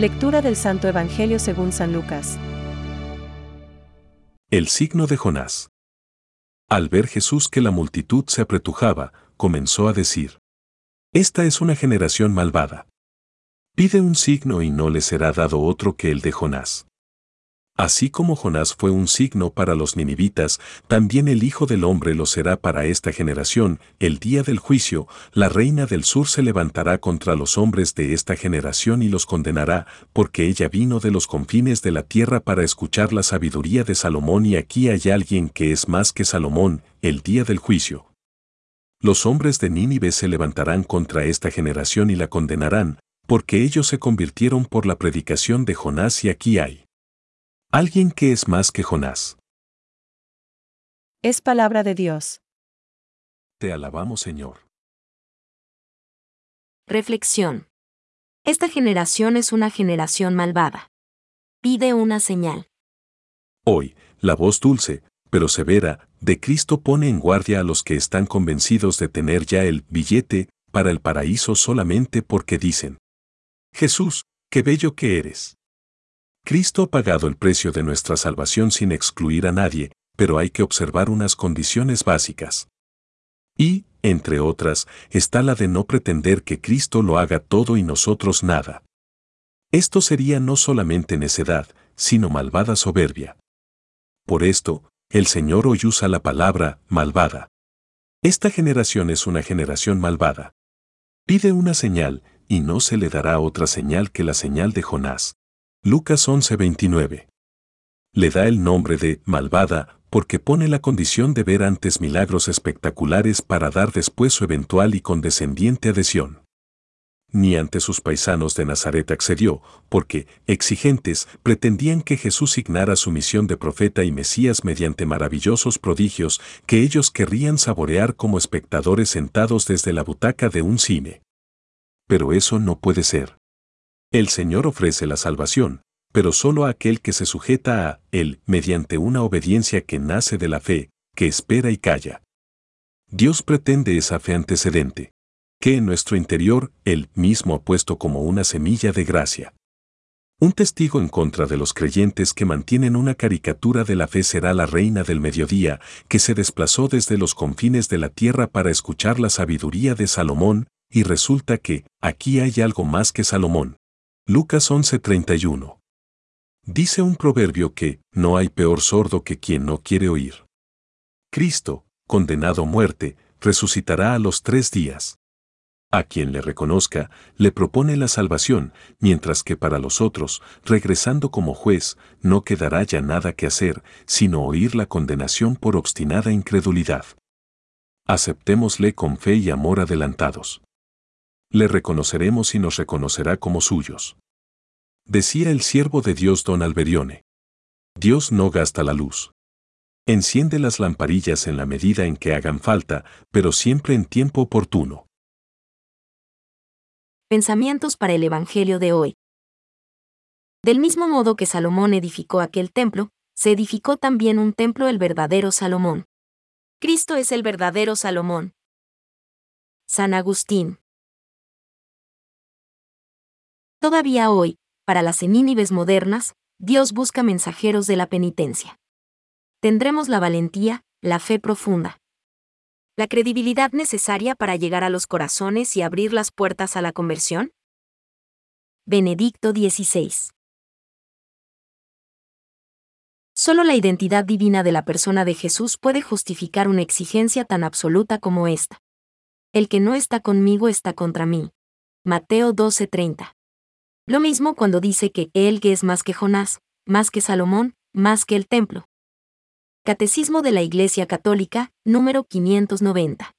Lectura del Santo Evangelio según San Lucas. El signo de Jonás. Al ver Jesús que la multitud se apretujaba, comenzó a decir, Esta es una generación malvada. Pide un signo y no le será dado otro que el de Jonás. Así como Jonás fue un signo para los ninivitas, también el Hijo del Hombre lo será para esta generación. El día del juicio, la reina del sur se levantará contra los hombres de esta generación y los condenará, porque ella vino de los confines de la tierra para escuchar la sabiduría de Salomón y aquí hay alguien que es más que Salomón, el día del juicio. Los hombres de Nínive se levantarán contra esta generación y la condenarán, porque ellos se convirtieron por la predicación de Jonás y aquí hay Alguien que es más que Jonás. Es palabra de Dios. Te alabamos, Señor. Reflexión. Esta generación es una generación malvada. Pide una señal. Hoy, la voz dulce, pero severa, de Cristo pone en guardia a los que están convencidos de tener ya el billete para el paraíso solamente porque dicen, Jesús, qué bello que eres. Cristo ha pagado el precio de nuestra salvación sin excluir a nadie, pero hay que observar unas condiciones básicas. Y, entre otras, está la de no pretender que Cristo lo haga todo y nosotros nada. Esto sería no solamente necedad, sino malvada soberbia. Por esto, el Señor hoy usa la palabra malvada. Esta generación es una generación malvada. Pide una señal, y no se le dará otra señal que la señal de Jonás. Lucas 11:29. Le da el nombre de malvada porque pone la condición de ver antes milagros espectaculares para dar después su eventual y condescendiente adhesión. Ni ante sus paisanos de Nazaret accedió, porque, exigentes, pretendían que Jesús signara su misión de profeta y Mesías mediante maravillosos prodigios que ellos querrían saborear como espectadores sentados desde la butaca de un cine. Pero eso no puede ser. El Señor ofrece la salvación, pero solo a aquel que se sujeta a Él mediante una obediencia que nace de la fe, que espera y calla. Dios pretende esa fe antecedente, que en nuestro interior Él mismo ha puesto como una semilla de gracia. Un testigo en contra de los creyentes que mantienen una caricatura de la fe será la reina del mediodía, que se desplazó desde los confines de la tierra para escuchar la sabiduría de Salomón, y resulta que, aquí hay algo más que Salomón. Lucas 11:31. Dice un proverbio que, no hay peor sordo que quien no quiere oír. Cristo, condenado a muerte, resucitará a los tres días. A quien le reconozca, le propone la salvación, mientras que para los otros, regresando como juez, no quedará ya nada que hacer, sino oír la condenación por obstinada incredulidad. Aceptémosle con fe y amor adelantados le reconoceremos y nos reconocerá como suyos. Decía el siervo de Dios don Alberione. Dios no gasta la luz. Enciende las lamparillas en la medida en que hagan falta, pero siempre en tiempo oportuno. Pensamientos para el Evangelio de hoy. Del mismo modo que Salomón edificó aquel templo, se edificó también un templo el verdadero Salomón. Cristo es el verdadero Salomón. San Agustín. Todavía hoy, para las Nínives modernas, Dios busca mensajeros de la penitencia. Tendremos la valentía, la fe profunda. La credibilidad necesaria para llegar a los corazones y abrir las puertas a la conversión. Benedicto XVI. Solo la identidad divina de la persona de Jesús puede justificar una exigencia tan absoluta como esta. El que no está conmigo está contra mí. Mateo 12:30. Lo mismo cuando dice que Él que es más que Jonás, más que Salomón, más que el templo. Catecismo de la Iglesia Católica, número 590.